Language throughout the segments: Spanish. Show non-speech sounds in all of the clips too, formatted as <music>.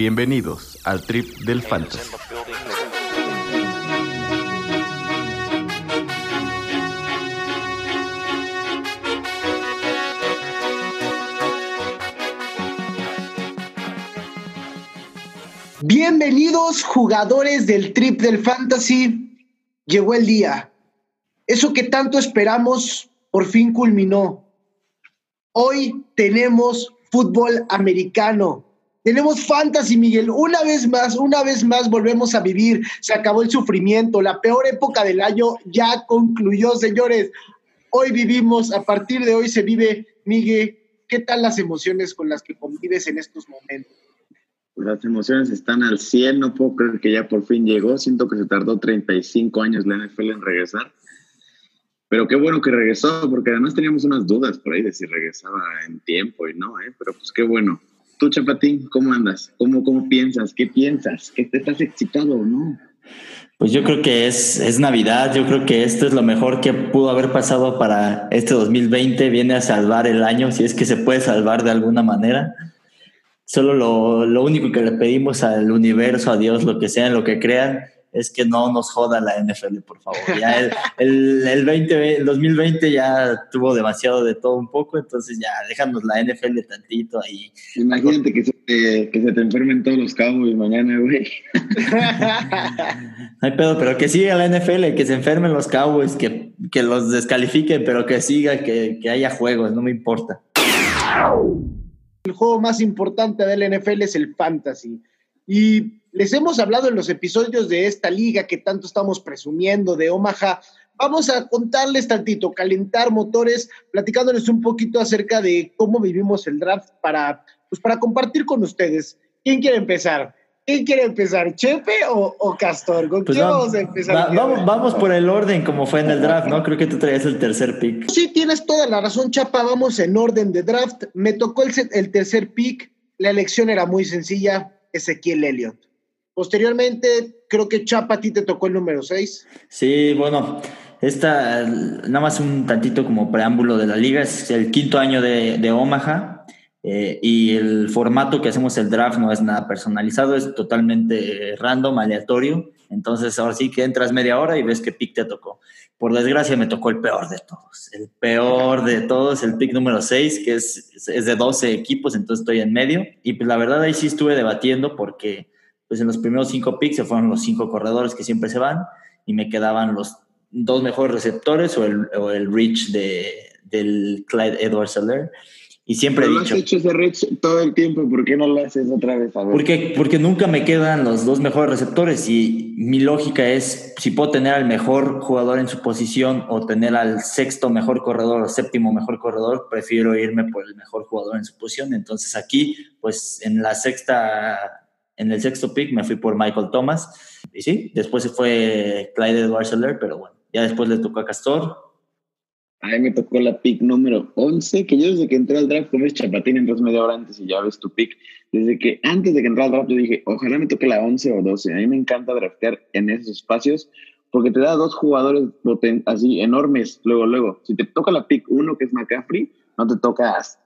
Bienvenidos al trip del fantasy. Bienvenidos jugadores del trip del fantasy. Llegó el día. Eso que tanto esperamos por fin culminó. Hoy tenemos fútbol americano. Tenemos fantasy, Miguel. Una vez más, una vez más volvemos a vivir. Se acabó el sufrimiento. La peor época del año ya concluyó, señores. Hoy vivimos, a partir de hoy se vive, Miguel. ¿Qué tal las emociones con las que convives en estos momentos? Las emociones están al 100, no puedo creer que ya por fin llegó. Siento que se tardó 35 años la NFL en regresar. Pero qué bueno que regresó, porque además teníamos unas dudas por ahí de si regresaba en tiempo y no, ¿eh? Pero pues qué bueno. Tú, Chapatín, ¿cómo andas? ¿Cómo, cómo piensas? ¿Qué piensas? ¿Qué te estás excitado o no? Pues yo creo que es, es Navidad, yo creo que esto es lo mejor que pudo haber pasado para este 2020, viene a salvar el año, si es que se puede salvar de alguna manera. Solo lo, lo único que le pedimos al universo, a Dios, lo que sea, lo que crean, es que no nos joda la NFL, por favor. Ya el, el, el, 20, el 2020 ya tuvo demasiado de todo un poco, entonces ya déjanos la NFL tantito ahí. Imagínate que se, te, que se te enfermen todos los Cowboys mañana, güey. <laughs> No hay pedo, pero que siga la NFL, que se enfermen los Cowboys, que, que los descalifiquen, pero que siga, que, que haya juegos, no me importa. El juego más importante del NFL es el fantasy. Y les hemos hablado en los episodios de esta liga que tanto estamos presumiendo de Omaha. Vamos a contarles tantito, calentar motores, platicándoles un poquito acerca de cómo vivimos el draft para, pues para compartir con ustedes. ¿Quién quiere empezar? ¿Quién quiere empezar? ¿Chepe o, o Castor? ¿Con Pues quién vamos, vamos a empezar? va- vamos, vamos por el orden como fue en el draft, ¿no? Creo que tú traías el tercer pick. Sí, tienes toda la razón, Chapa. Vamos en orden de draft. Me tocó el, el tercer pick. La elección era muy sencilla. Ezequiel Elliott. Posteriormente, creo que Chapa a ti te tocó el número 6. Sí, bueno, esta, nada más un tantito como preámbulo de la liga, es el quinto año de, de Omaha eh, y el formato que hacemos el draft no es nada personalizado, es totalmente random, aleatorio. Entonces ahora sí que entras media hora y ves qué pick te tocó. Por desgracia me tocó el peor de todos, el peor de todos, el pick número 6, que es, es de 12 equipos, entonces estoy en medio. Y pues la verdad ahí sí estuve debatiendo porque pues en los primeros cinco picks se fueron los cinco corredores que siempre se van y me quedaban los dos mejores receptores o el, o el reach de, del Clyde Edwards Seller. Y siempre Pero he lo has dicho, hecho ese todo el tiempo, ¿por qué no lo haces otra vez? A ver. porque, porque nunca me quedan los dos mejores receptores y mi lógica es, si puedo tener al mejor jugador en su posición o tener al sexto mejor corredor o séptimo mejor corredor, prefiero irme por el mejor jugador en su posición. Entonces aquí, pues en la sexta, en el sexto pick me fui por Michael Thomas y sí, después se fue Clyde Edwards Seller, pero bueno, ya después le tocó a Castor. A mí me tocó la pick número 11, que yo desde que entré al draft, como es Chapatín, entras media hora antes y ya ves tu pick. Desde que antes de que entrara al draft, yo dije, ojalá me toque la 11 o 12. A mí me encanta draftear en esos espacios porque te da dos jugadores así enormes luego, luego. Si te toca la pick 1, que es McCaffrey, no te toca hasta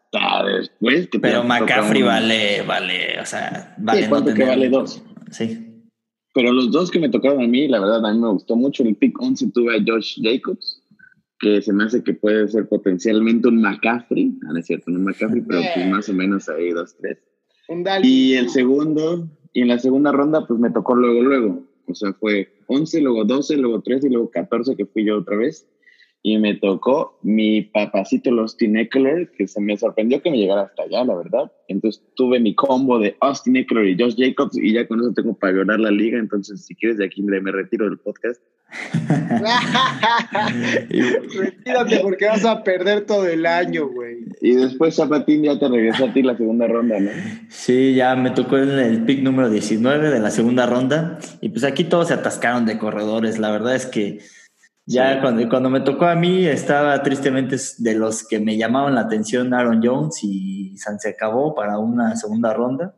después. Que te Pero McCaffrey vale, vale, o sea, vale Sí, ¿cuánto que vale dos? Sí. Pero los dos que me tocaron a mí, la verdad, a mí me gustó mucho. El pick 11 tuve a Josh Jacobs, que se me hace que puede ser potencialmente un McCaffrey. Ah, no es cierto, no un McCaffrey, pero pues más o menos ahí, dos, tres. Y el segundo, y en la segunda ronda, pues me tocó luego, luego. O sea, fue 11, luego 12, luego 13 y luego 14, que fui yo otra vez. Y me tocó mi papacito, el Austin Eckler, que se me sorprendió que me llegara hasta allá, la verdad. Entonces tuve mi combo de Austin Eckler y Josh Jacobs, y ya con eso tengo para llorar la liga. Entonces, si quieres, de aquí me me retiro del podcast. <laughs> Retírate porque vas a perder todo el año, güey. Y después, Zapatín, ya te regresó a ti la segunda ronda, ¿no? Sí, ya me tocó el, el pick número 19 de la segunda ronda. Y pues aquí todos se atascaron de corredores. La verdad es que ya Sí. cuando, cuando me tocó a mí, estaba tristemente de los que me llamaban la atención Aaron Jones y San se acabó para una segunda ronda.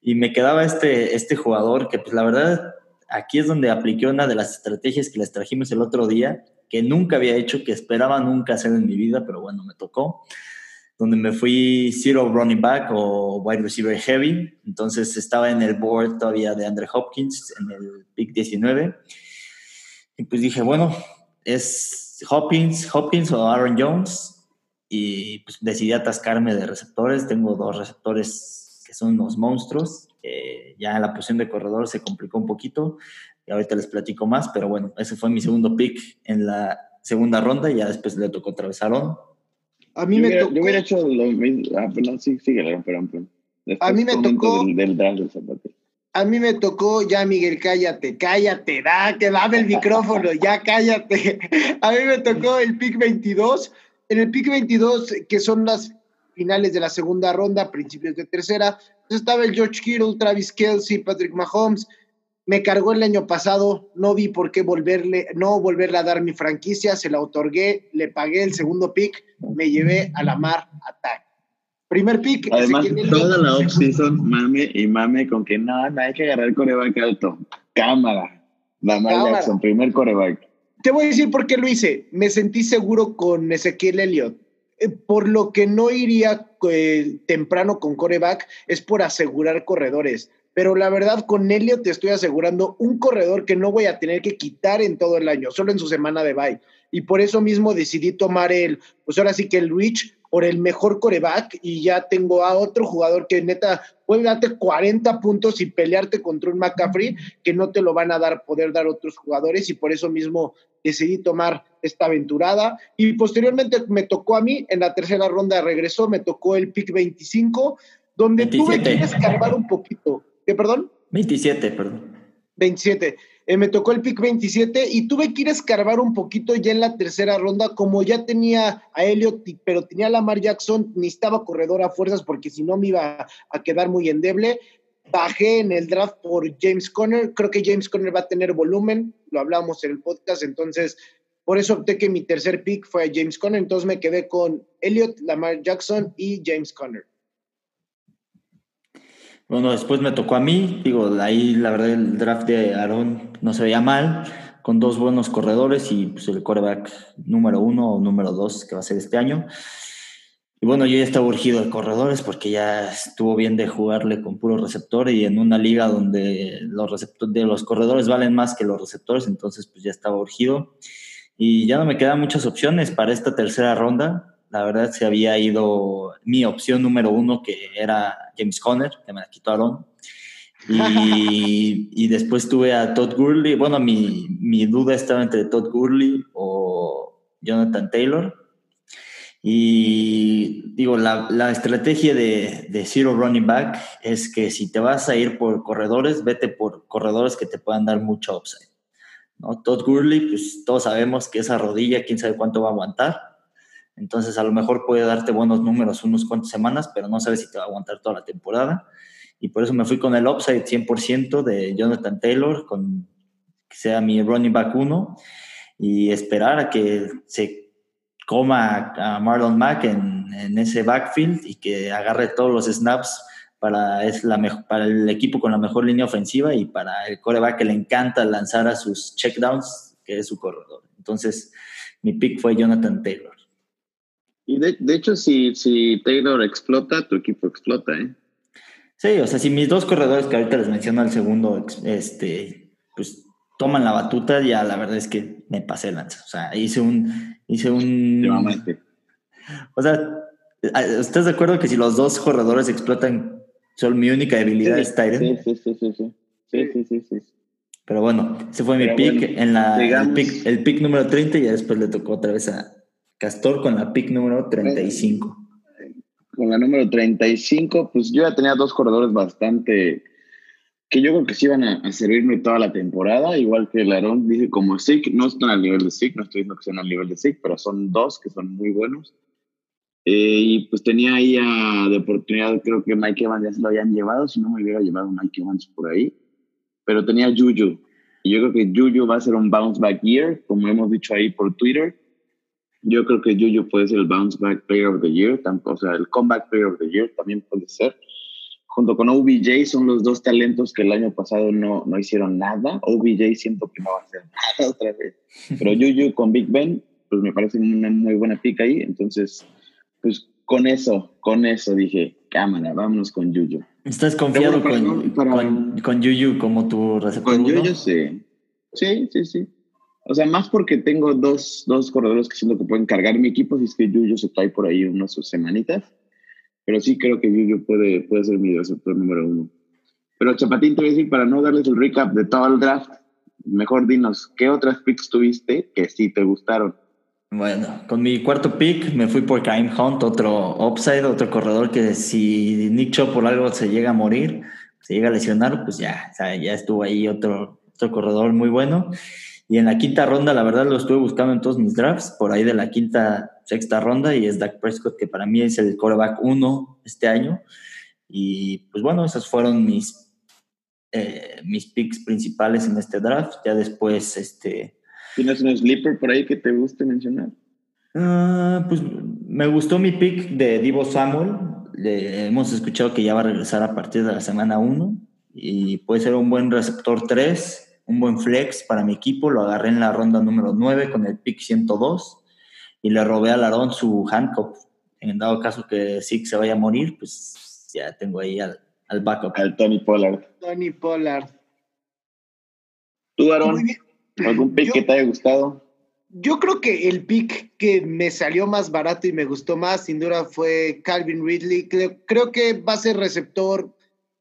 Y me quedaba este, este jugador que, pues la verdad, aquí es donde apliqué una de las estrategias que les trajimos el otro día, que nunca había hecho, que esperaba nunca hacer en mi vida, pero bueno, me tocó. donde me fui zero running back o wide receiver heavy. Entonces estaba en el board todavía de Andre Hopkins en el pick 19. Y pues dije, bueno, es Hopkins, Hopkins o Aaron Jones. Y pues decidí atascarme de receptores. Tengo dos receptores que son unos monstruos. ya en la posición de corredor se complicó un poquito. Y ahorita les platico más, pero bueno, ese fue mi segundo pick en la segunda ronda y ya después le tocó otra vez a Aaron. A mí me hubiera, tocó. Yo hubiera hecho lo mismo. Ah, pero no, sí, síguele, pero, pero, A mí me tocó. Del, del del. A mí me tocó, ya Miguel, cállate, cállate, da, que dame el <laughs> micrófono, ya cállate. A mí me tocó el pick 22. En el pick 22, que son las finales de la segunda ronda, principios de tercera, pues estaba el George Kittle, Travis Kelsey, Patrick Mahomes. Me cargó el año pasado, no vi por qué volverle, no volverle a dar mi franquicia, se la otorgué, le pagué el segundo pick, me llevé a la mar Attack. Primer pick. Además, toda la offseason, mame y mame con que no, no hay que agarrar el coreback alto. Cámara. Lamar Cámara. Jackson, primer coreback. Te voy a decir por qué lo hice. Me sentí seguro con Ezequiel Elliott. Eh, por lo que no iría eh, temprano con coreback es por asegurar corredores. Pero la verdad, con Elliott te estoy asegurando un corredor que no voy a tener que quitar en todo el año, solo en su semana de bye. Y por eso mismo decidí tomar el, pues ahora sí que el Rich por el mejor coreback y ya tengo a otro jugador que neta puede darte 40 puntos y pelearte contra un McCaffrey que no te lo van a dar, poder dar otros jugadores y por eso mismo decidí tomar esta aventurada y posteriormente me tocó a mí en la tercera ronda regresó, me tocó el pick 25 donde 27. tuve que escarbar un poquito. ¿Qué, perdón? 27, perdón. 27. Eh, me tocó el pick 27 y tuve que ir a escarbar un poquito ya en la tercera ronda, como ya tenía a Elliot, pero tenía a Lamar Jackson, necesitaba corredor a fuerzas porque si no me iba a quedar muy endeble. Bajé en el draft por James Conner, creo que James Conner va a tener volumen, lo hablamos en el podcast, entonces por eso opté que mi tercer pick fue a James Conner, entonces me quedé con Elliot, Lamar Jackson y James Conner. Bueno, después me tocó a mí, digo, ahí la verdad el draft de Aaron no se veía mal, con dos buenos corredores y pues, el quarterback número uno o número dos que va a ser este año. Y bueno, yo ya estaba urgido de corredores porque ya estuvo bien de jugarle con puro receptor y en una liga donde los, receptores, de los corredores valen más que los receptores, entonces pues ya estaba urgido. Y ya no me quedan muchas opciones para esta tercera ronda la verdad se había ido mi opción número uno, que era James Conner, que me la quitó Aaron. Y, <laughs> y después tuve a Todd Gurley. Bueno, mi, mi, duda estaba entre Todd Gurley o Jonathan Taylor. Y digo, la, la estrategia de, de, Zero Running Back es que si te vas a ir por corredores, vete por corredores que te puedan dar mucho upside. ¿no? Todd Gurley, pues todos sabemos que esa rodilla, quién sabe cuánto va a aguantar entonces, a lo mejor puede darte buenos números unos cuantas semanas, pero no sabes si te va a aguantar toda la temporada. Y por eso me fui con el upside 100% de Jonathan Taylor, con que sea mi running back 1, y esperar a que se coma a Marlon Mack en, en ese backfield y que agarre todos los snaps para, es la mejor, para el equipo con la mejor línea ofensiva y para el coreback que le encanta lanzar a sus checkdowns, que es su corredor. Entonces, mi pick fue Jonathan Taylor. Y de, de, hecho, si, si Taylor explota, tu equipo explota, ¿eh? Sí, o sea, si mis dos corredores que ahorita les menciono al segundo, este, pues toman la batuta, ya la verdad es que me pasé lanza. O sea, hice un, hice un. <laughs> O sea, ¿estás de acuerdo que si los dos corredores explotan, son mi única debilidad sí, es Tyrant? Sí, sí, sí, sí, sí, sí, sí, sí. Pero bueno, ese fue Pero mi pick bueno, en la digamos, el, pick, el pick número 30 y ya después le tocó otra vez a, Castor con la pick número 35. Con la número 35, pues yo ya tenía dos corredores bastante que yo creo que sí iban a, a servirme toda la temporada, igual que el Aaron dice como Sick, no están al nivel de Sick, no estoy diciendo que sean al nivel de Sick, pero son dos que son muy buenos. Eh, y pues tenía ahí a, de oportunidad, creo que Mike Evans ya se lo habían llevado, si no me hubiera llevado Mike Evans por ahí, pero tenía Juju. Y yo creo que Juju va a ser un bounce back year, como hemos dicho ahí por Twitter. Yo creo que Juju puede ser el Bounce Back Player of the Year, o sea, el Comeback Player of the Year también puede ser. Junto con OBJ son los dos talentos que el año pasado no, no hicieron nada. OBJ siento que no va a hacer <laughs> nada otra vez. Pero Juju con Big Ben, pues me parece una muy buena pick ahí. Entonces, pues con eso, con eso dije, cámara, vámonos con Yuyu. ¿Estás confiado con, con, Yuyu como tu receptor? Con Yuyu sí. Sí, sí, sí. O sea, más porque tengo dos, dos corredores que siento que pueden cargar mi equipo, si es que Yuyu se cae por ahí unas semanitas. Pero sí creo que Yuyu puede, puede ser mi receptor número uno. Pero Chapatín, te voy a decir, para no darles el recap de todo el draft, mejor dinos, ¿qué otras picks tuviste que sí te gustaron? Bueno, con mi cuarto pick me fui por Kaim Hunt, otro upside, otro corredor que si Nick Chop por algo se llega a morir, se llega a lesionar, pues ya, ya estuvo ahí otro, otro corredor muy bueno. Y en la quinta ronda, la verdad, lo estuve buscando en todos mis drafts, por ahí de la quinta, sexta ronda, y es Dak Prescott, que para mí es el quarterback uno este año. Y pues bueno, esos fueron mis, eh, mis picks principales en este draft. Ya después, este ¿Tienes un sleeper por ahí que te guste mencionar? Ah, pues me gustó mi pick de Divo Samuel. Le, hemos escuchado que ya va a regresar a partir de la semana 1 y puede ser un buen receptor 3, un buen flex para mi equipo. Lo agarré en la ronda número 9 con el pick 102 y le robé a Larón su handcuff. En dado caso que sí se vaya a morir, pues ya tengo ahí al, al backup. Al Tony Pollard. Tony Pollard. ¿Tú, Aaron? ¿Algún pick que te haya gustado? Yo creo que el pick que me salió más barato y me gustó más, sin duda, fue Calvin Ridley. Creo, que va a ser receptor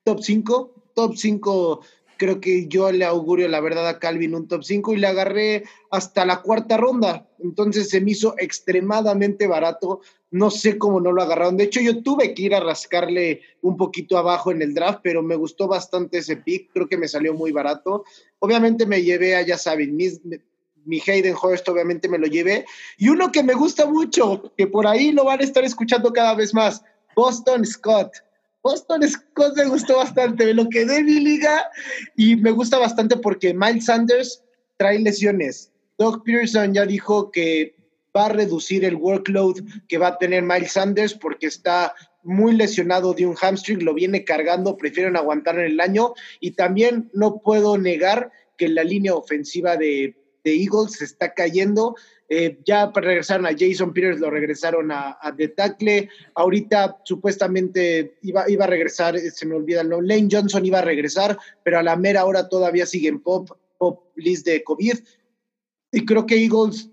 top 5. Top 5, creo que yo le augurio la verdad a Calvin un top 5 y le agarré hasta la cuarta ronda. Entonces se me hizo extremadamente barato. No sé cómo no lo agarraron. De hecho, yo tuve que ir a rascarle un poquito abajo en el draft, pero me gustó bastante ese pick. Creo que me salió muy barato. Obviamente me llevé a, ya saben, mi Hayden Hurst, obviamente me lo llevé. Y uno que me gusta mucho, que por ahí lo van a estar escuchando cada vez más, Boston Scott. Boston Scott me gustó bastante, me lo quedé en mi liga y me gusta bastante porque Miles Sanders trae lesiones. Doug Pearson ya dijo que va a reducir el workload que va a tener Miles Sanders porque está muy lesionado de un hamstring, lo viene cargando, prefieren aguantar en el año y también no puedo negar que la línea ofensiva de, Eagles se está cayendo. Eh, ya regresaron a Jason Peters, lo regresaron a, a The Tackle. Ahorita supuestamente iba, iba a regresar, se me olvida, no, Lane Johnson iba a regresar, pero a la mera hora todavía siguen pop, pop list de COVID. Y creo que Eagles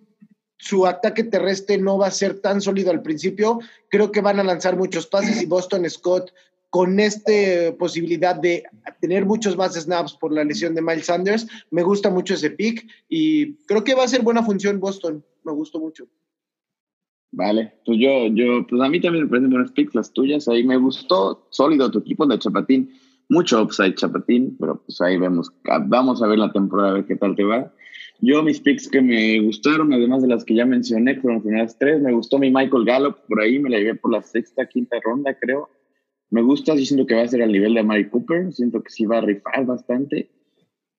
su ataque terrestre no va a ser tan sólido al principio. Creo que van a lanzar muchos pases y Boston Scott con esta posibilidad de tener muchos más snaps por la lesión de Miles Sanders, me gusta mucho ese pick y creo que va a ser buena función Boston. Me gustó mucho. Vale, pues yo, yo, pues a mí también me parecen buenas picks las tuyas. Ahí me gustó sólido tu equipo de Chapatín. Mucho upside Chapatín, pero pues ahí vemos. Vamos a ver la temporada, a ver qué tal te va. Yo, mis picks que me gustaron, además de las que ya mencioné, fueron las tres. Me gustó mi Michael Gallup, por ahí me la llevé por la sexta, quinta ronda, creo. Me gusta, sí siento que va a ser al nivel de Mary Cooper, siento que sí va a rifar bastante.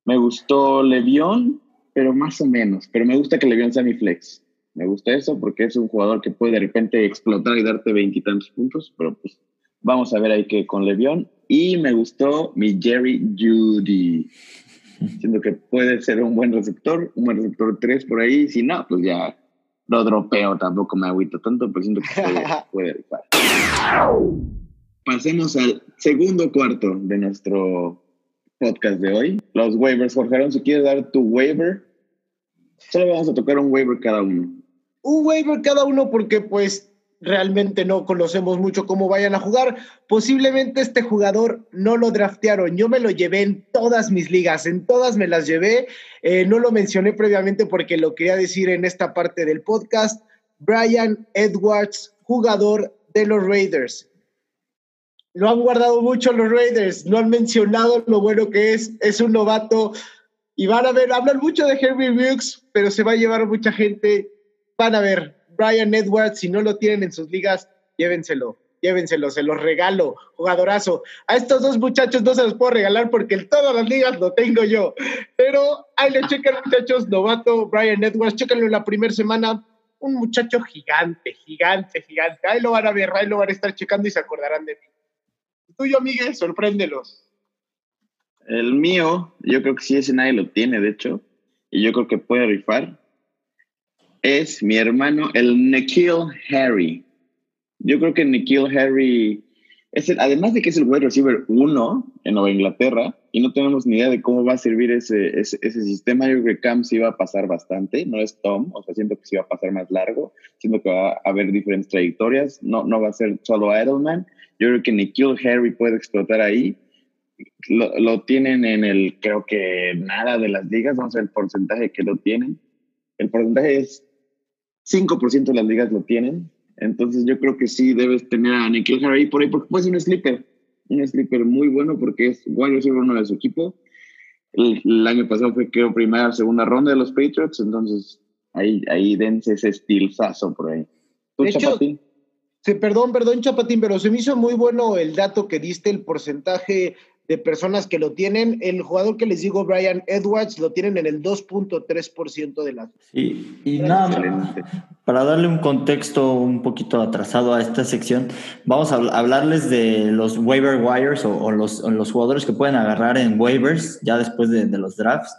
Me gustó Levión, pero más o menos. Pero me gusta que Levión sea mi flex. Me gusta eso porque es un jugador que puede de repente explotar y darte veintitantos puntos, pero pues vamos a ver ahí que con Levión. Y me gustó mi Jerry Judy. Siento que puede ser un buen receptor, un buen receptor 3 por ahí. Si no, pues ya lo dropeo, tampoco me agüito tanto, pero siento que puede, <laughs> puede Pasemos al segundo cuarto de nuestro podcast de hoy. Los waivers. Jorge si quieres dar tu waiver, solo vamos a tocar un waiver cada uno. Un waiver cada uno porque pues realmente no conocemos mucho cómo vayan a jugar. Posiblemente este jugador no lo draftearon. Yo me lo llevé en todas mis ligas, en todas me las llevé. Eh, no lo mencioné previamente porque lo quería decir en esta parte del podcast. Brian Edwards, jugador de los Raiders. Lo han guardado mucho los Raiders, no han mencionado lo bueno que es, es un novato. Y van a ver, hablan mucho de Henry Wilkes, pero se va a llevar mucha gente. Van a ver, Brian Edwards, si no lo tienen en sus ligas, llévenselo, llévenselo, se los regalo, jugadorazo. A estos dos muchachos no se los puedo regalar porque en todas las ligas lo tengo yo. Pero ahí le chequen, muchachos, novato, Brian Edwards, chéquenlo en la primera semana. Un muchacho gigante, gigante, gigante. Ahí lo van a ver, ahí lo van a estar checando y se acordarán de mí. Tuyo, Miguel, sorpréndelos. El mío, yo creo que sí, ese nadie lo tiene, de hecho. Y yo creo que puede rifar es mi hermano, el Nikhil Harry. Yo creo que Nikhil Harry, es además de que es el wide receiver uno en Nueva Inglaterra, y no tenemos ni idea de cómo va a servir ese, ese, sistema, yo creo que Cam sí va a pasar bastante, no es Tom, o sea, siento que sí va a pasar más largo, siento que va a haber diferentes trayectorias, no, no va a ser solo Edelman, yo creo que Nikhil Harry puede explotar ahí, lo, lo, tienen en el, creo que nada de las ligas, vamos a ver el porcentaje que lo tienen. El porcentaje es 5% de las ligas lo tienen. Entonces yo creo que sí debes tener a Nikhil Harry por ahí, porque puede ser un sleeper. Un sleeper muy bueno porque es wide receiver uno de su equipo. El, año pasado fue, creo, primera, segunda ronda de los Patriots. Entonces ahí, ahí dense ese estilzazo por ahí. de hecho, sí, perdón, perdón, Chapatín, pero se me hizo muy bueno el dato que diste, el porcentaje de personas que lo tienen. El jugador que les digo, Brian Edwards, lo tienen en el 2.3% de las. Sí, y nada, para darle un contexto un poquito atrasado a esta sección, vamos a hablarles de los waiver wires o, los, los, jugadores que pueden agarrar en waivers ya después de, los drafts.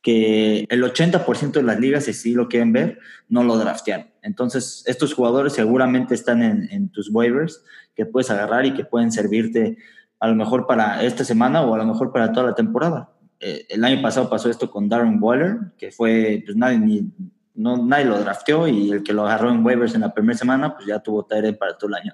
Que el 80% de las ligas, si sí lo quieren ver, no lo draftean. Entonces, estos jugadores seguramente están en, tus waivers que puedes agarrar y que pueden servirte a lo mejor para esta semana o a lo mejor para toda la temporada. Eh, el año pasado pasó esto con Darren Waller, que fue, pues nadie, ni, no, nadie lo drafteó y el que lo agarró en waivers en la primera semana, pues ya tuvo Tyrant para todo el año.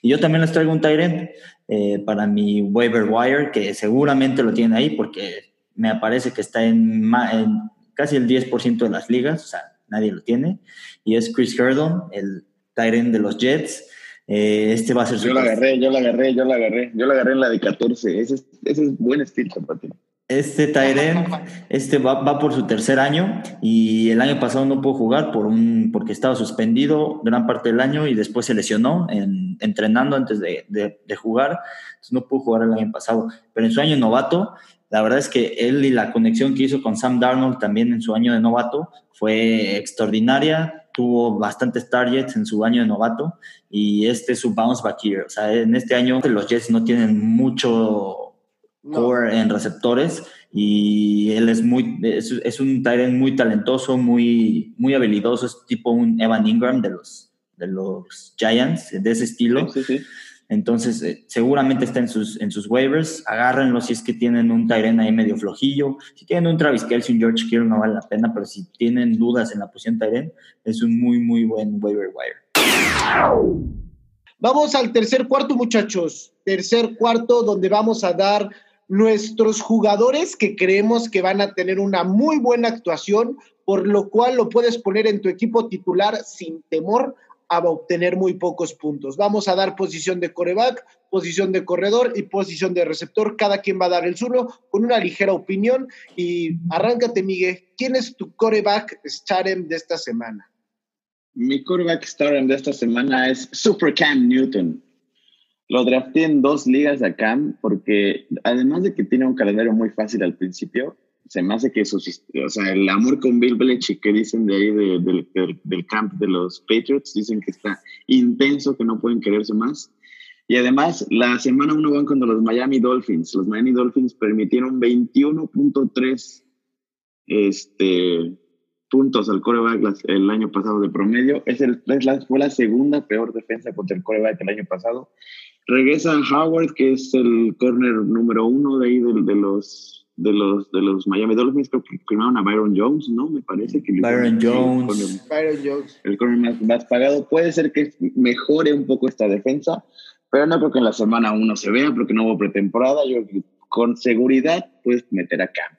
Y yo también les traigo un Tyrant eh, para mi waiver wire, que seguramente lo tiene ahí porque me parece que está en, en casi el 10% de las ligas, o sea, nadie lo tiene. Y es Chris Herdon, el Tyrant de los Jets. Eh, este va a ser Yo la agarré, yo la agarré, yo la agarré. Yo la agarré en la de 14. Ese es, ese es buen estilo, ti. Este Tyren, este va, va, por su tercer año y el año pasado no pudo jugar por un, porque estaba suspendido gran parte del año y después se lesionó en, entrenando antes de, de, de, jugar. Entonces no pudo jugar el año pasado. Pero en su año novato, la verdad es que él y la conexión que hizo con Sam Darnold también en su año de novato fue extraordinaria tuvo bastantes targets en su año de novato y este es su bounce back year. O sea, en este año los Jets no tienen mucho core en receptores y él es muy es, un tight muy talentoso, muy muy habilidoso, es tipo un Evan Ingram de los de los Giants, de ese estilo. Sí, sí, entonces, eh, seguramente está en sus, en sus waivers. Agárrenlo si es que tienen un Tyren ahí medio flojillo. Si tienen un Travis Kelsey, un George Kittle, no vale la pena, pero si tienen dudas en la posición Tyren, es un muy, muy buen waiver wire. Vamos al tercer cuarto, muchachos. Tercer cuarto, donde vamos a dar nuestros jugadores que creemos que van a tener una muy buena actuación, por lo cual lo puedes poner en tu equipo titular sin temor a obtener muy pocos puntos. Vamos a dar posición de coreback, posición de corredor y posición de receptor. Cada quien va a dar el suyo con una ligera opinión. Y arráncate, Miguel. ¿Quién es tu coreback Starem de esta semana? Mi coreback Starem de esta semana es Super Cam Newton. Lo drafté en dos ligas a Cam porque además de que tiene un calendario muy fácil al principio, se me hace que su, o sea, el amor con Bill Belichick que dicen de ahí del camp de los Patriots, dicen que está intenso, que no pueden quererse más. Y además, la semana uno van contra los Miami Dolphins. Los Miami Dolphins permitieron 21.3 este, puntos al coreback el año pasado de promedio. Es el, fue la segunda peor defensa contra el coreback el año pasado. Regresa Howard, que es el corner número uno de ahí de los de los, de los Miami Dolphins, creo que firmaron a Byron Jones, ¿no? Me parece que... Byron Jones. El, Byron Jones. El corner más, pagado. Puede ser que mejore un poco esta defensa, pero no creo que en la semana uno se vea, porque no hubo pretemporada. Yo creo que con seguridad puedes meter acá.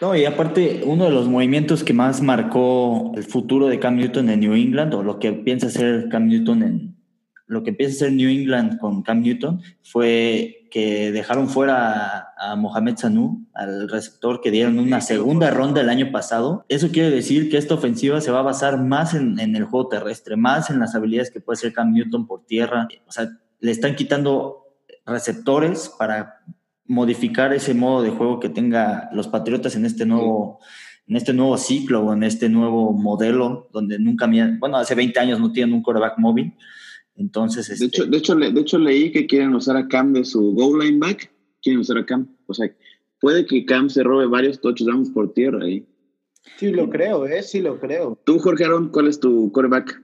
No, y aparte, uno de los movimientos que más marcó el futuro de Cam Newton en New England, o lo que piensa hacer Cam Newton en, lo que empieza a hacer New England con Cam Newton fue que dejaron fuera a, Mohamed Sanu, al receptor que dieron una segunda ronda el año pasado. Eso quiere decir que esta ofensiva se va a basar más en, el juego terrestre, más en las habilidades que puede hacer Cam Newton por tierra. O sea, le están quitando receptores para modificar ese modo de juego que tenga los Patriotas en este nuevo, en este nuevo ciclo o en este nuevo modelo donde nunca, bueno, hace 20 años no tienen un quarterback móvil. Entonces, de, hecho, este de, hecho, de hecho, leí que quieren usar a Cam de su goal line back. Quieren usar a Cam. O sea, puede que Cam se robe varios touchdowns por tierra ahí. Sí, lo creo, ¿eh? Sí, lo creo. Tú, Jorge Aaron, ¿cuál es tu quarterback?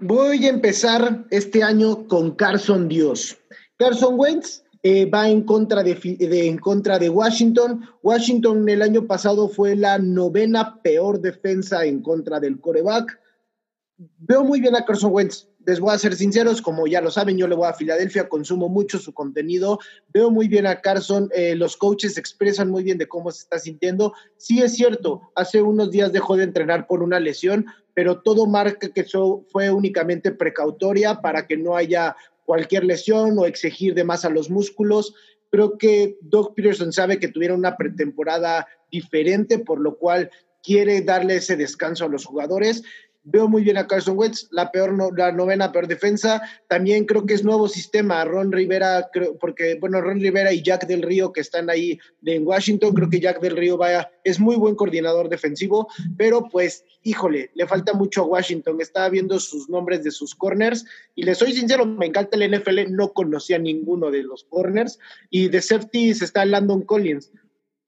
voy a empezar este año con Carson Dios. Carson Wentz eh, va en contra de, en contra de Washington. Washington el año pasado fue la novena peor defensa en contra del coreback. Veo muy bien a Carson Wentz. Les voy a ser sinceros, como ya lo saben, yo le voy a Filadelfia, consumo mucho su contenido, veo muy bien a Carson, eh, los coaches expresan muy bien de cómo se está sintiendo. Sí es cierto, hace unos días dejó de entrenar por una lesión, pero todo marca que eso fue únicamente precautoria para que no haya cualquier lesión o exigir de más a los músculos. Creo que Doug Peterson sabe que tuvieron una pretemporada diferente, por lo cual quiere darle ese descanso a los jugadores. Veo muy bien a Carson Wentz, la peor la novena peor defensa. También creo que es nuevo sistema. Ron Rivera, creo, porque bueno, Ron Rivera y Jack del Río que están ahí en Washington, creo que Jack del Río vaya, es muy buen coordinador defensivo, pero pues, híjole, le falta mucho a Washington. Estaba viendo sus nombres de sus corners y les soy sincero, me encanta el NFL, no conocía ninguno de los corners y de safety está Landon Collins.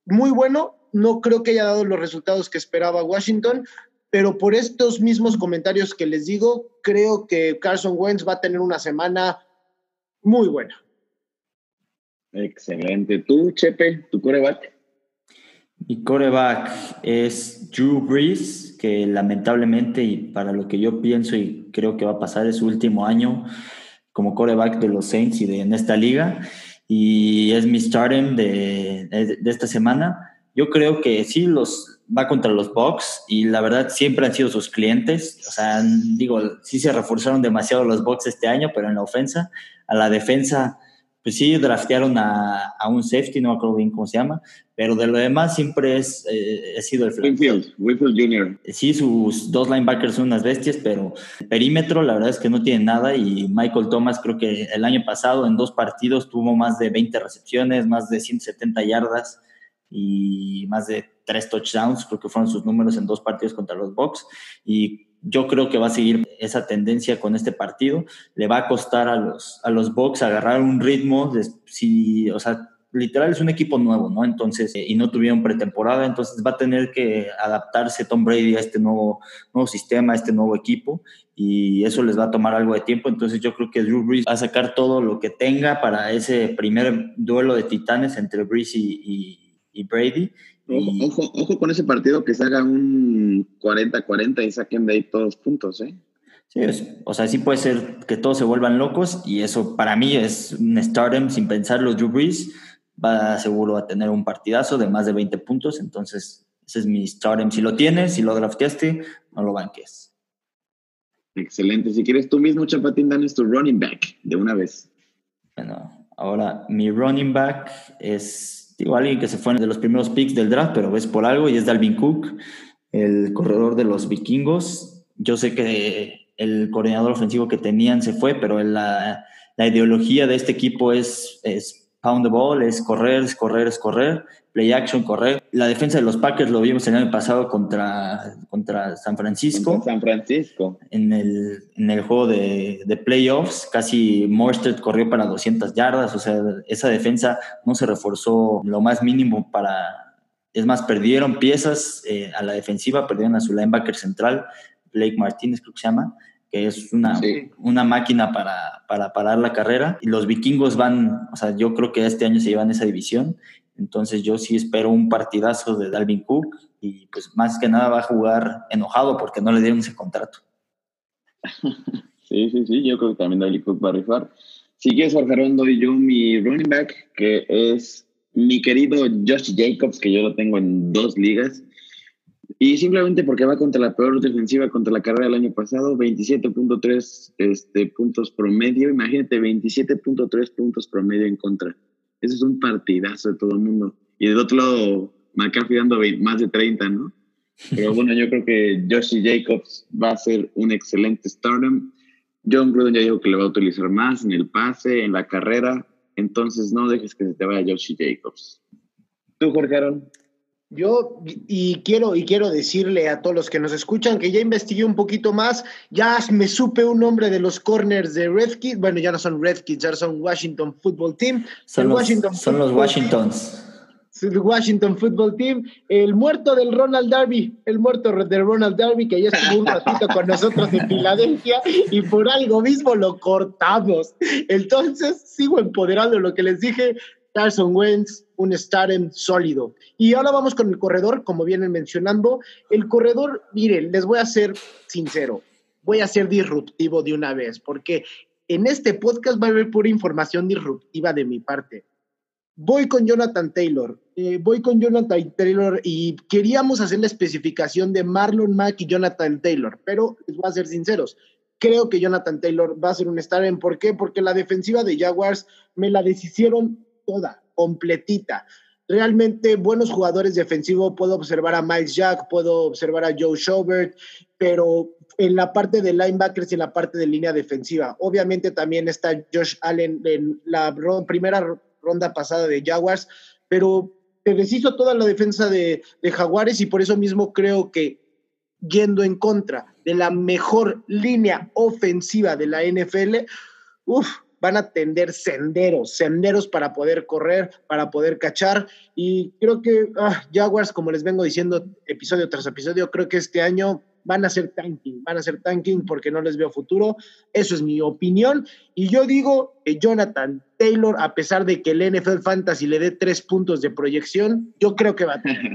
Muy bueno, no creo que haya dado los resultados que esperaba Washington, pero por estos mismos comentarios que les digo, creo que Carson Wentz va a tener una semana muy buena. Excelente. ¿Tú, Chepe, tu coreback? Mi coreback es Drew Brees, que lamentablemente, y para lo que yo pienso y creo que va a pasar, es su último año como coreback de los Saints y de, en esta liga. Y es mi starting de, de esta semana. Yo creo que sí los va contra los Bucks y la verdad siempre han sido sus clientes. O sea, digo, sí se reforzaron demasiado los Bucks este año, pero en la ofensa, a la defensa, pues sí draftearon a, a un safety, no me acuerdo bien cómo se llama, pero de lo demás siempre es, eh, ha sido el Winfield, Winfield Jr. Sí, sus dos linebackers son unas bestias, pero el perímetro la verdad es que no tiene nada y Michael Thomas creo que el año pasado en dos partidos tuvo más de 20 recepciones, más de 170 yardas y más de tres touchdowns, creo que fueron sus números en dos partidos contra los Bucks. Y yo creo que va a seguir esa tendencia con este partido. Le va a costar a los, a los Bucks agarrar un ritmo, de, si, o sea, literal es un equipo nuevo, ¿no? Entonces, y no tuvieron pretemporada, entonces va a tener que adaptarse Tom Brady a este nuevo, nuevo sistema, a este nuevo equipo, y eso les va a tomar algo de tiempo. Entonces, yo creo que Drew Brees va a sacar todo lo que tenga para ese primer duelo de titanes entre Brees y y Brady. Ojo, ojo, con ese partido que se haga un 40-40 y saquen de ahí todos puntos, ¿eh? Sí, o sea, sí puede ser que todos se vuelvan locos y eso para mí es un stardom sin pensarlo. Drew Brees va seguro a tener un partidazo de más de 20 puntos, entonces ese es mi stardom. Si lo tienes, si lo drafteaste, no lo banques. Excelente. Si quieres tú mismo, Chapatín, danos tu running back de una vez. Bueno, ahora mi running back es Alguien que se fue de los primeros picks del draft, pero es por algo y es Dalvin Cook, el corredor de los vikingos. Yo sé que el coordinador ofensivo que tenían se fue, pero la, la ideología de este equipo es pound the ball, es correr, es correr, es correr play action, correr. La defensa de los Packers lo vimos el año pasado contra, contra San Francisco. San Francisco. En el, en el juego de, de playoffs, casi Morstead corrió para 200 yardas. O sea, esa defensa no se reforzó lo más mínimo para. Es más, perdieron piezas eh, a la defensiva, perdieron a su linebacker central, Blake Martínez, creo que se llama que es una, una máquina para, para, parar la carrera. Y los vikingos van, o sea, yo creo que este año se llevan esa división entonces yo sí espero un partidazo de Dalvin Cook y pues más que nada va a jugar enojado porque no le dieron ese contrato. <laughs> Sí, sí, sí, yo creo que también Dalvin Cook va a rifar. Si quieres, Jorge doy yo mi running back, que es mi querido Josh Jacobs, que yo lo tengo en dos ligas. Y simplemente porque va contra la peor defensiva contra la carrera del año pasado, 27.3 este, puntos promedio. Imagínate, 27.3 puntos promedio en contra. Eso es un partidazo de todo el mundo. Y del otro lado, McAfee dando más de 30, ¿no? Pero <laughs> bueno, yo creo que Joshi Jacobs va a ser un excelente stardom. John Gruden ya dijo que le va a utilizar más en el pase, en la carrera. Entonces no dejes que se te vaya Joshi Jacobs. ¿Tú, Jorge Aaron? Yo y quiero y quiero decirle a todos los que nos escuchan que ya investigué un poquito más, ya me supe un nombre de los corners de Redskins, bueno, ya no son Redskins, ya son Washington Football Team. Son, los, Washington son los Washingtons. Washington Football Team, el muerto del Ronald Darby, el muerto de Ronald Darby, que ya estuvo un ratito con nosotros en Filadelfia y por algo mismo lo cortamos. Entonces, sigo empoderando lo que les dije. Carson Wentz, un starem sólido. Y ahora vamos con el corredor, como vienen mencionando. El corredor, miren, les voy a ser sincero, voy a ser disruptivo de una vez, porque en este podcast va a haber pura información disruptiva de mi parte. Voy con Jonathan Taylor. Eh, voy con Jonathan Taylor y queríamos hacer la especificación de Marlon Mack y Jonathan Taylor, pero les voy a ser sinceros. Creo que Jonathan Taylor va a ser un star. ¿En por qué? Porque la defensiva de Jaguars me la deshicieron toda, completita. Realmente buenos jugadores defensivos. Puedo observar a Miles Jack, puedo observar a Joe Schobert, pero en la parte de linebackers y en la parte de línea defensiva. Obviamente también está Josh Allen en la primera ronda pasada de Jaguars, pero se deshizo toda la defensa de, Jaguares y por eso mismo creo que yendo en contra de la mejor línea ofensiva de la NFL, uff, van a tender senderos, senderos para poder correr, para poder cachar. Y creo que ah, Jaguars, como les vengo diciendo episodio tras episodio, creo que este año van a ser tanking, van a ser tanking porque no les veo futuro. Eso es mi opinión. Y yo digo que Jonathan Taylor, a pesar de que el NFL Fantasy le dé tres puntos de proyección, yo creo que va a tener.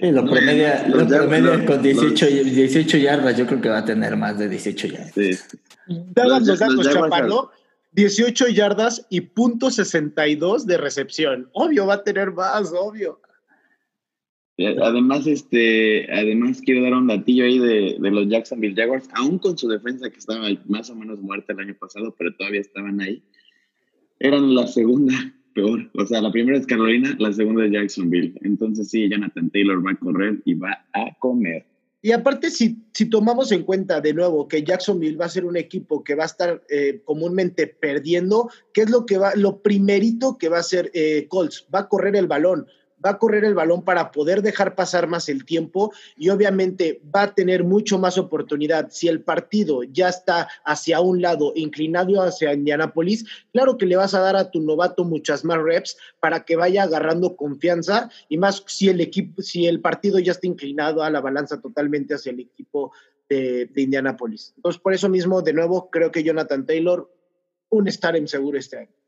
<laughs> lo promedia, lo promedia con 18, 18 yardas, yo creo que va a tener más de 18 yardas. Sí. Daban los, datos, Chaparro. 18 yardas y punto 62 de recepción. Obvio, va a tener más, obvio. Eh, además, este, además quiero dar un datillo ahí de, de, los Jacksonville Jaguars, aún con su defensa que estaba más o menos muerta el año pasado, pero todavía estaban ahí. Eran la segunda <laughs> peor. O sea, la primera es Carolina, la segunda es Jacksonville. Entonces sí, Jonathan Taylor va a correr y va a comer. Y aparte, si, si tomamos en cuenta de nuevo que Jacksonville va a ser un equipo que va a estar eh, comúnmente perdiendo, ¿qué es lo que va, lo primerito que va a hacer eh, Colts? Va a correr el balón va a correr el balón para poder dejar pasar más el tiempo y obviamente va a tener mucho más oportunidad. Si el partido ya está hacia un lado, inclinado hacia Indianapolis, claro que le vas a dar a tu novato muchas más reps para que vaya agarrando confianza y más si el equipo, si el partido ya está inclinado a la balanza totalmente hacia el equipo de, de Indianapolis. Entonces, por eso mismo, de nuevo, creo que Jonathan Taylor, un estar en seguro este año.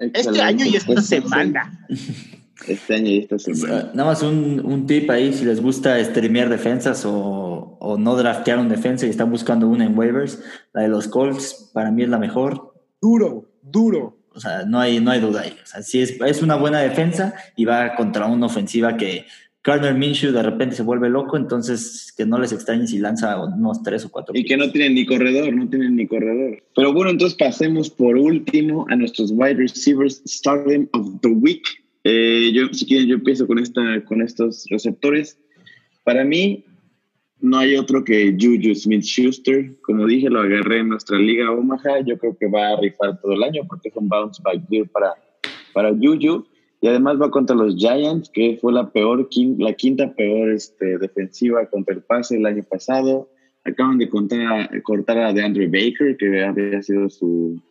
Este año y esta semana. <laughs> Este año y esta semana. Nada más un, un, tip ahí, si les gusta streamear defensas o, o, no draftear un defensa y están buscando una en waivers, la de los Colts para mí es la mejor. Duro, duro. O sea, no hay, no hay duda ahí. O sea, si es, es una buena defensa y va contra una ofensiva que Carter Minshew de repente se vuelve loco, entonces que no les extrañe si lanza unos tres o cuatro. Y que no tienen ni corredor, no tienen ni corredor. Pero bueno, entonces pasemos por último a nuestros wide receivers starting of the week. Eh, yo, si quieren, yo empiezo con, esta, con estos receptores. Para mí, no hay otro que Juju Smith Schuster. Como dije, lo agarré en nuestra liga Omaha. Yo creo que va a rifar todo el año porque es un bounce back year para, para Juju. Y además va contra los Giants, que fue la peor, la quinta peor este, defensiva contra el pase el año pasado. Acaban de contar, cortar a DeAndre Baker, que había sido su,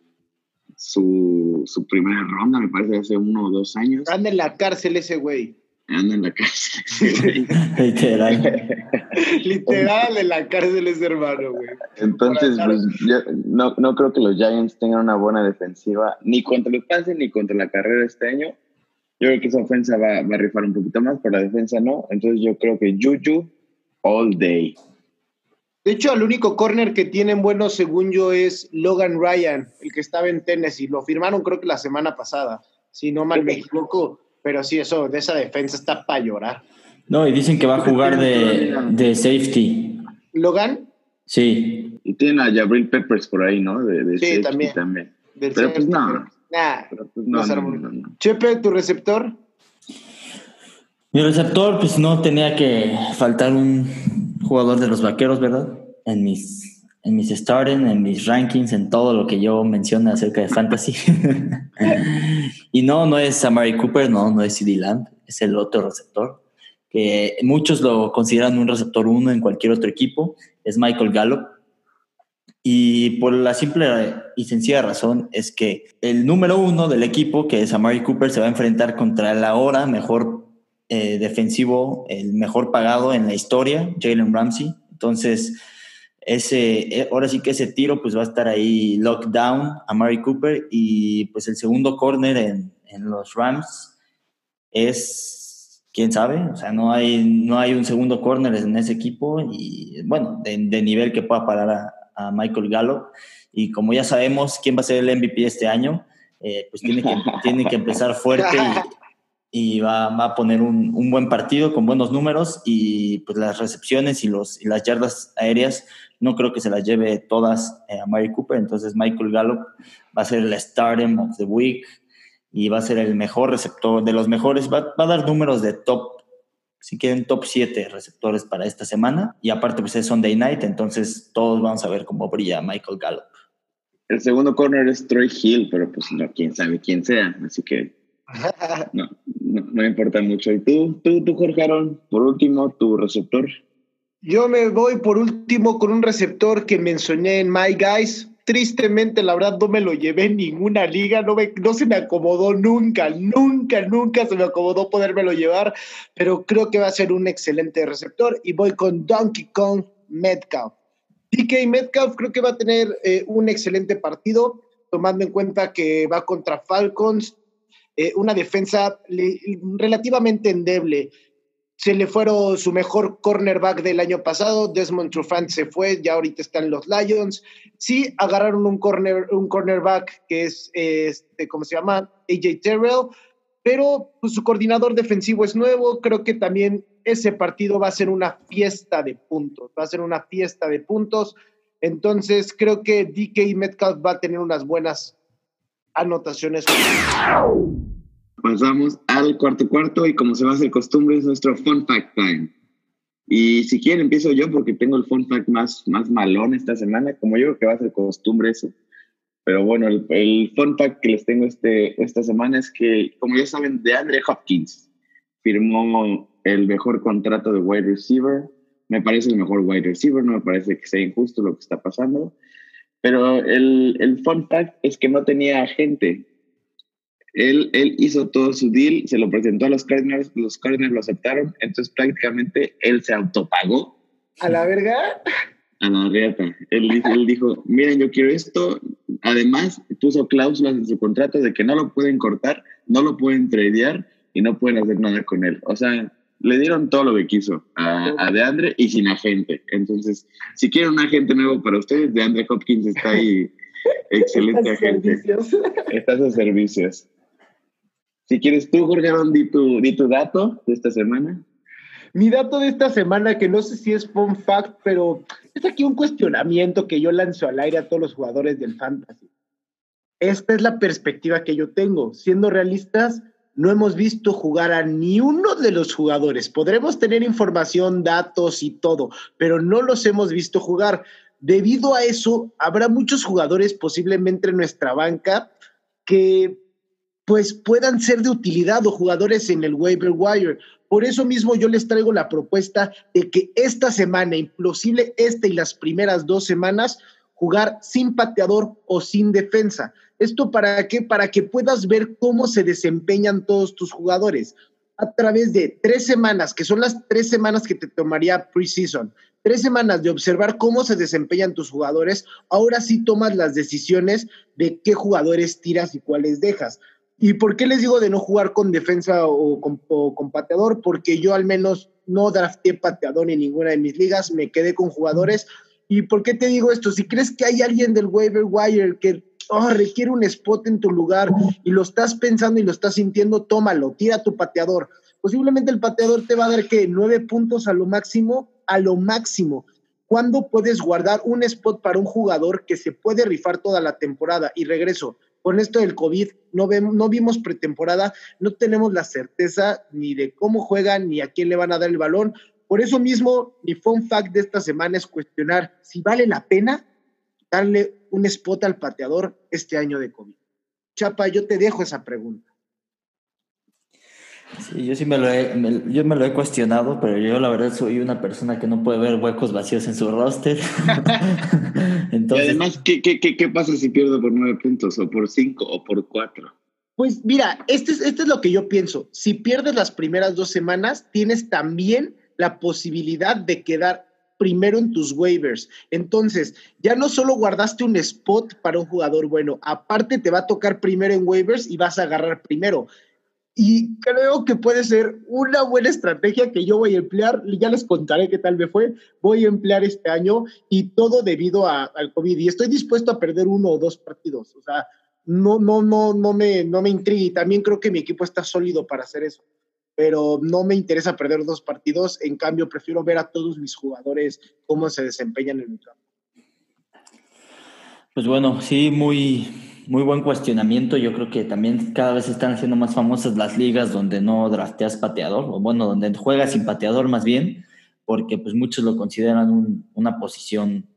su, su primera ronda, me parece, hace uno o dos años. Anda en la cárcel ese güey. Anda en la cárcel ese güey. <laughs> Literal. <laughs> Literal en la cárcel ese hermano, güey. Entonces, pues, yo no, no creo que los Giants tengan una buena defensiva, ni contra el pase ni contra la carrera este año. Yo creo que esa ofensa va, va a rifar un poquito más, pero la defensa no. Entonces yo creo que Juju all day. De hecho, el único corner que tienen bueno, según yo, es Logan Ryan, el que estaba en Tennessee. Lo firmaron creo que la semana pasada, si no mal me equivoco. Pero sí, eso, de esa defensa está para llorar. No, y dicen que va a jugar de, de safety. ¿Logan? Sí. Y tienen a Jabril Peppers por ahí, ¿no? De, de sí, también. también. Pero pues no. Nah, Pero pues no, no, no, Chepe, ¿tu receptor? Mi receptor, pues no tenía que faltar un jugador de los vaqueros, ¿verdad? En mis, en mis starting, en mis rankings, en todo lo que yo menciono acerca de fantasy. <laughs> y no, no es Amari Cooper, no, no es CD Lamb, es el otro receptor, que muchos lo consideran un receptor uno en cualquier otro equipo, es Michael Gallup. Y por la simple y sencilla razón es que el número uno del equipo, que es Amari Cooper, se va a enfrentar contra el ahora mejor eh, defensivo, el mejor pagado en la historia, Jalen Ramsey. Entonces, ese, eh, ahora sí que ese tiro pues va a estar ahí lockdown a Mary Cooper y pues el segundo corner en, en, los Rams es, quién sabe, o sea, no hay, no hay un segundo corner en ese equipo y bueno, de, nivel que pueda parar a, Michael Gallup. Y como ya sabemos quién va a ser el MVP este año, eh, pues tiene que, tiene que empezar fuerte y, va, a poner un, un, buen partido con buenos números y pues las recepciones y, los, y las yardas aéreas no creo que se las lleve todas eh, a Mary Cooper. Entonces Michael Gallup va a ser el stardom of the week y va a ser el mejor receptor, de los mejores, va, va a dar números de top si quieren top 7 receptores para esta semana. Y aparte, pues es Sunday night, entonces todos vamos a ver cómo brilla Michael Gallup. El segundo corner es Troy Hill, pero pues no, quién sabe quién sea, así que <laughs> no, no, importa mucho. ¿Y tú, tú, tú, Jorge Aaron, por último, tu receptor? Yo me voy por último con un receptor que mencioné en My Guys, tristemente, la verdad, no me lo llevé en ninguna liga, no, me, no se me acomodó nunca, nunca, nunca se me acomodó podérmelo llevar, pero creo que va a ser un excelente receptor y voy con Donkey Kong Metcalf. DK Metcalf creo que va a tener eh, un excelente partido, tomando en cuenta que va contra Falcons, eh, una defensa relativamente endeble se le fueron su mejor cornerback del año pasado, Desmond Trufant se fue, ya ahorita están los Lions. Sí, agarraron un, corner, un cornerback que es, este, ¿cómo se llama? AJ Terrell, pero pues, su coordinador defensivo es nuevo, creo que también ese partido va a ser una fiesta de puntos, va a ser una fiesta de puntos. Entonces creo que DK Metcalf va a tener unas buenas anotaciones pasamos al cuarto cuarto y como se va a hacer costumbre es nuestro fun fact time. Y si quieren empiezo yo porque tengo el fun fact más, más malón esta semana, como yo creo que va a ser costumbre eso. Pero bueno, el, el fun fact que les tengo este, esta semana es que, como ya saben, de Andre Hopkins firmó el mejor contrato de wide receiver. Me parece el mejor wide receiver, no me parece que sea injusto lo que está pasando. Pero el, el fun fact es que no tenía agente él, él hizo todo su deal, se lo presentó a los Cardinals, los Cardinals lo aceptaron, entonces prácticamente él se autopagó. ¿A la verga? A la verga. Él, él dijo, miren, yo quiero esto. Además, puso cláusulas en su contrato de que no lo pueden cortar, no lo pueden tradear y no pueden hacer nada con él. O sea, le dieron todo lo que quiso a, a DeAndre y sin agente. Entonces, si quieren un agente nuevo para ustedes, DeAndre Hopkins está ahí. <laughs> Excelente agente. Está a sus servicios. Si quieres tú, Jorge di tu, di tu dato de esta semana. Mi dato de esta semana, que no sé si es fun fact, pero es aquí un cuestionamiento que yo lanzo al aire a todos los jugadores del fantasy. Esta es la perspectiva que yo tengo. Siendo realistas, no hemos visto jugar a ni uno de los jugadores. Podremos tener información, datos y todo, pero no los hemos visto jugar. Debido a eso, habrá muchos jugadores posiblemente en nuestra banca que pues puedan ser de utilidad o jugadores en el waiver wire. Por eso mismo yo les traigo la propuesta de que esta semana, imposible esta y las primeras dos semanas, jugar sin pateador o sin defensa. ¿Esto para qué? Para que puedas ver cómo se desempeñan todos tus jugadores a través de tres semanas, que son las tres semanas que te tomaría preseason, tres semanas de observar cómo se desempeñan tus jugadores, ahora sí tomas las decisiones de qué jugadores tiras y cuáles dejas. ¿Y por qué les digo de no jugar con defensa o con, pateador? Porque yo al menos no drafté pateador en ninguna de mis ligas, me quedé con jugadores. ¿Y por qué te digo esto? Si crees que hay alguien del waiver wire que oh, requiere un spot en tu lugar y lo estás pensando y lo estás sintiendo, tómalo, tira tu pateador. Posiblemente el pateador te va a dar que nueve puntos a lo máximo, a lo máximo. ¿Cuándo puedes guardar un spot para un jugador que se puede rifar toda la temporada? Y regreso, con esto del COVID no, vemos, no vimos pretemporada, no tenemos la certeza ni de cómo juegan ni a quién le van a dar el balón. Por eso mismo, mi fun fact de esta semana es cuestionar si vale la pena darle un spot al pateador este año de COVID. Chapa, yo te dejo esa pregunta. yo sí me lo, he, yo me lo he cuestionado, pero yo la verdad soy una persona que no puede ver huecos vacíos en su roster. <laughs> <laughs> Entonces, y además, ¿qué, qué, qué, pasa si pierdo por nueve puntos, o por cinco, o por cuatro? Pues mira, este es, este es lo que yo pienso. Si pierdes las primeras dos semanas, tienes también la posibilidad de quedar primero en tus waivers. Entonces, ya no solo guardaste un spot para un jugador bueno, aparte te va a tocar primero en waivers y vas a agarrar primero. Y creo que puede ser una buena estrategia que yo voy a emplear. Ya les contaré qué tal me fue. Voy a emplear este año y todo debido al COVID. Y estoy dispuesto a perder uno o dos partidos. O sea, no, no, no, no me, no me intriga. Y también creo que mi equipo está sólido para hacer eso pero no me interesa perder dos partidos. En cambio, prefiero ver a todos mis jugadores cómo se desempeñan en el campo. Pues bueno, sí, muy, muy buen cuestionamiento. Yo creo que también cada vez están haciendo más famosas las ligas donde no drafteas pateador, o bueno, donde juegas sin pateador más bien, porque pues muchos lo consideran una posición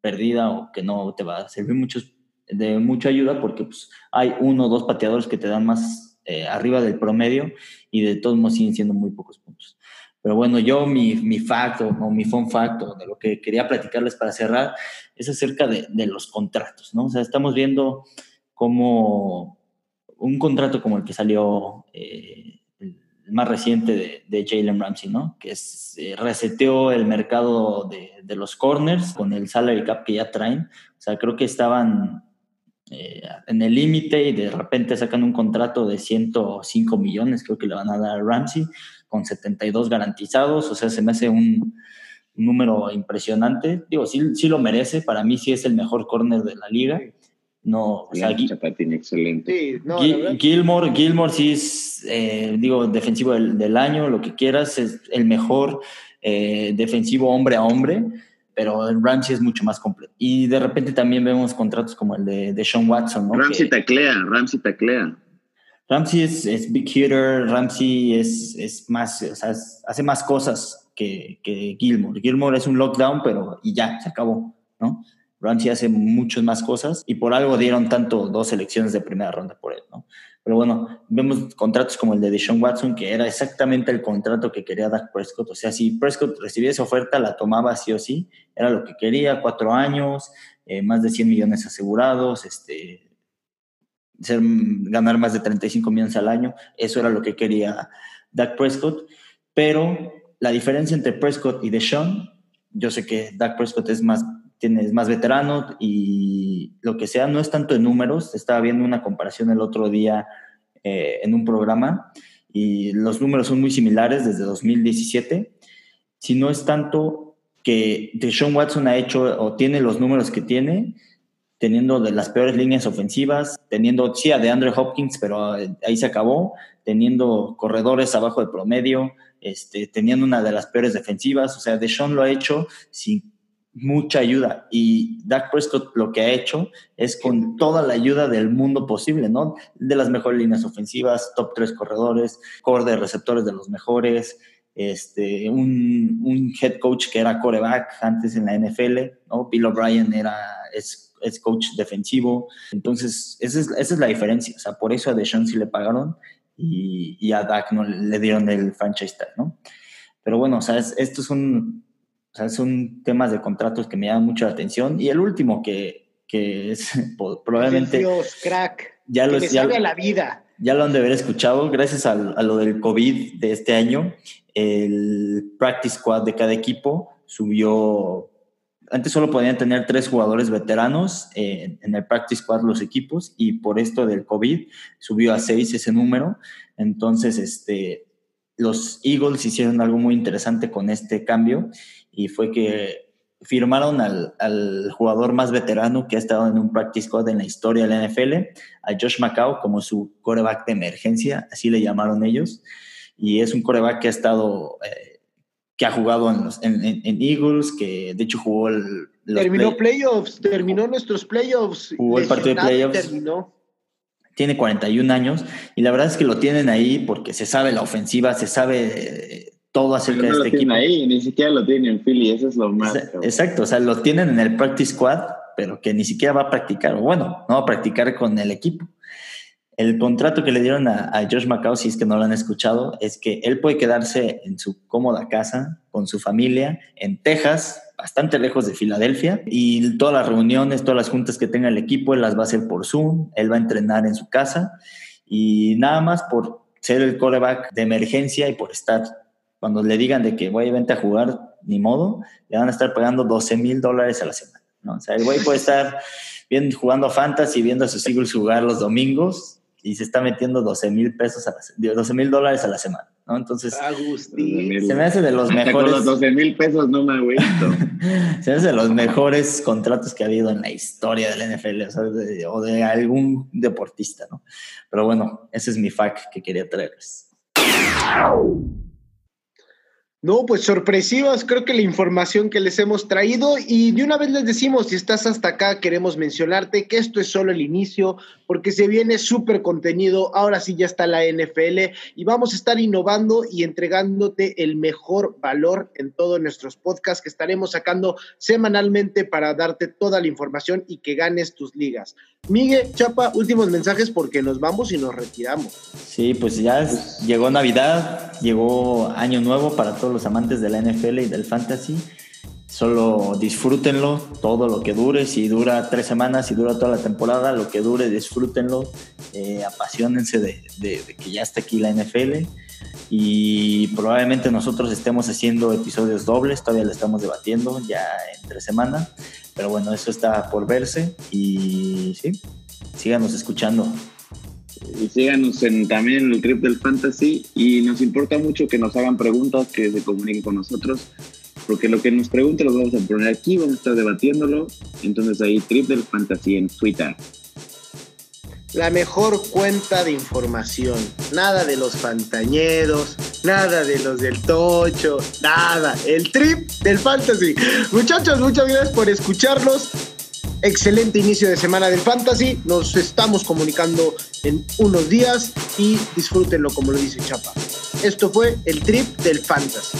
perdida o que no te va a servir mucho, de mucha ayuda porque pues, hay uno o dos pateadores que te dan más eh, arriba del promedio y de todos modos siguen siendo muy pocos puntos. Pero bueno, yo mi, mi fact o, mi fun fact de lo que quería platicarles para cerrar es acerca de, de los contratos, ¿no? O sea, estamos viendo como un contrato como el que salió, eh, más reciente de, de Jalen Ramsey, ¿no? Que se reseteó el mercado de, de los corners con el salary cap que ya traen. O sea, creo que estaban eh, en el límite y de repente sacan un contrato de 105 millones, creo que le van a dar a Ramsey, con 72 garantizados, o sea, se me hace un, número impresionante. Digo, sí, sí lo merece, para mí sí es el mejor corner de la liga. No, o sea, excelente. Gilmore, Gilmore sí es, eh, digo, defensivo del, año, lo que quieras, es el mejor eh, defensivo hombre a hombre pero Ramsey es mucho más completo. Y de repente también vemos contratos como el de, de Sean Watson, ¿no? Ramsey taclea, Ramsey taclea. Ramsey es, es, big hitter, Ramsey es, es más, o sea, hace más cosas que, que, Gilmore. Gilmore es un lockdown, pero y ya, se acabó, ¿no? Ramsey hace muchas más cosas y por algo dieron tanto dos selecciones de primera ronda por él, ¿no? Pero bueno, vemos contratos como el de Deshaun Watson, que era exactamente el contrato que quería Dak Prescott. O sea, si Prescott recibía esa oferta, la tomaba sí o sí. Era lo que quería, cuatro años, eh, más de 100 millones asegurados, este, ganar más de 35 millones al año. Eso era lo que quería Dak Prescott. Pero la diferencia entre Prescott y Deshaun, yo sé que Dak Prescott es más tienes más veterano y lo que sea, no es tanto en números. Estaba viendo una comparación el otro día eh, en un programa y los números son muy similares desde 2017. Si no es tanto que Deshaun Watson ha hecho o tiene los números que tiene, teniendo de las peores líneas ofensivas, teniendo, sí, de Andrew Hopkins, pero eh, ahí se acabó, teniendo corredores abajo de promedio, este, teniendo una de las peores defensivas. O sea, Deshaun lo ha hecho sin mucha ayuda y Dak Prescott lo que ha hecho es con toda la ayuda del mundo posible, ¿no? De las mejores líneas ofensivas, top tres corredores, core de receptores de los mejores, este, un, un, head coach que era coreback antes en la NFL, ¿no? Bill O'Brien era, es, es, coach defensivo, entonces esa es, esa es la diferencia, o sea, por eso a Deshaun sí le pagaron y, y a Dak no le dieron el franchise tag, ¿no? Pero bueno, o sea, esto es un, o sea, son temas de contratos que me llaman mucho la atención. Y el último que, que es <laughs> probablemente... Dios, crack. Ya lo, ya, la vida. Ya lo han de haber escuchado. Gracias a, a, lo del COVID de este año, el practice squad de cada equipo subió... Antes solo podían tener tres jugadores veteranos en, en el practice squad los equipos y por esto del COVID subió a seis ese número. Entonces, este, los Eagles hicieron algo muy interesante con este cambio y fue que firmaron al, al, jugador más veterano que ha estado en un practice squad en la historia de la NFL, a Josh McCow, como su coreback de emergencia, así le llamaron ellos. Y es un coreback que ha estado, eh, que ha jugado en, los, en, en, Eagles, que de hecho jugó el... Terminó playoffs, terminó nuestros playoffs. Jugó el partido de playoffs. Terminó. Tiene 41 años y la verdad es que lo tienen ahí porque se sabe la ofensiva, se sabe todo acerca no de este equipo. ahí, ni siquiera lo tienen en Philly, eso es lo más. Exacto, o sea, lo tienen en el practice squad, pero que ni siquiera va a practicar, o bueno, no va a practicar con el equipo. el contrato que le dieron a, a, Josh McCown, si es que no lo han escuchado, es que él puede quedarse en su cómoda casa con su familia en Texas, bastante lejos de Filadelfia, y todas las reuniones, todas las juntas que tenga el equipo, él las va a hacer por Zoom, él va a entrenar en su casa y nada más por ser el coreback de emergencia y por estar, cuando le digan de que, güey, vente a jugar, ni modo, le van a estar pagando 12 mil dólares a la semana. ¿no? O sea, el güey puede estar bien jugando fantasy, viendo a sus Eagles jugar los domingos y se está metiendo 12 mil pesos a la, 12 mil dólares a la semana. ¿no? Entonces, Agustín. se me hace de los <laughs> mejores. Con los 12 mil pesos no me agüito. <laughs> se me hace de los mejores contratos que ha habido en la historia del NFL o, sea, de, o de algún deportista, ¿no? Pero bueno, ese es mi fact que quería traerles. No, pues sorpresivas, creo que la información que les hemos traído y de una vez les decimos, si estás hasta acá, queremos mencionarte que esto es solo el inicio, porque se viene súper contenido, ahora sí ya está la NFL y vamos a estar innovando y entregándote el mejor valor en todos nuestros podcasts que estaremos sacando semanalmente para darte toda la información y que ganes tus ligas. Miguel, Chapa, últimos mensajes porque nos vamos y nos retiramos. Sí, pues ya llegó Navidad, llegó Año Nuevo para todos los amantes de la NFL y del fantasy. Solo disfrútenlo todo lo que dure. Si dura tres semanas, si dura toda la temporada, lo que dure, disfrútenlo. Eh, apasionense de, de, de, que ya está aquí la NFL. Y probablemente nosotros estemos haciendo episodios dobles. Todavía lo estamos debatiendo ya entre semana. Pero bueno, eso está por verse. Y sí, síganos escuchando y síganos en, también en el trip del fantasy y nos importa mucho que nos hagan preguntas, que se comuniquen con nosotros, porque lo que nos pregunten lo vamos a poner aquí, vamos a estar debatiéndolo, entonces ahí trip del fantasy en Twitter. La mejor cuenta de información, nada de los fantañeros, nada de los del tocho, nada, el trip del fantasy. Muchachos, muchas gracias por escucharnos excelente inicio de semana del Fantasy. Nos estamos comunicando en unos días y disfrútenlo como lo dice Chapa. Esto fue el trip del Fantasy.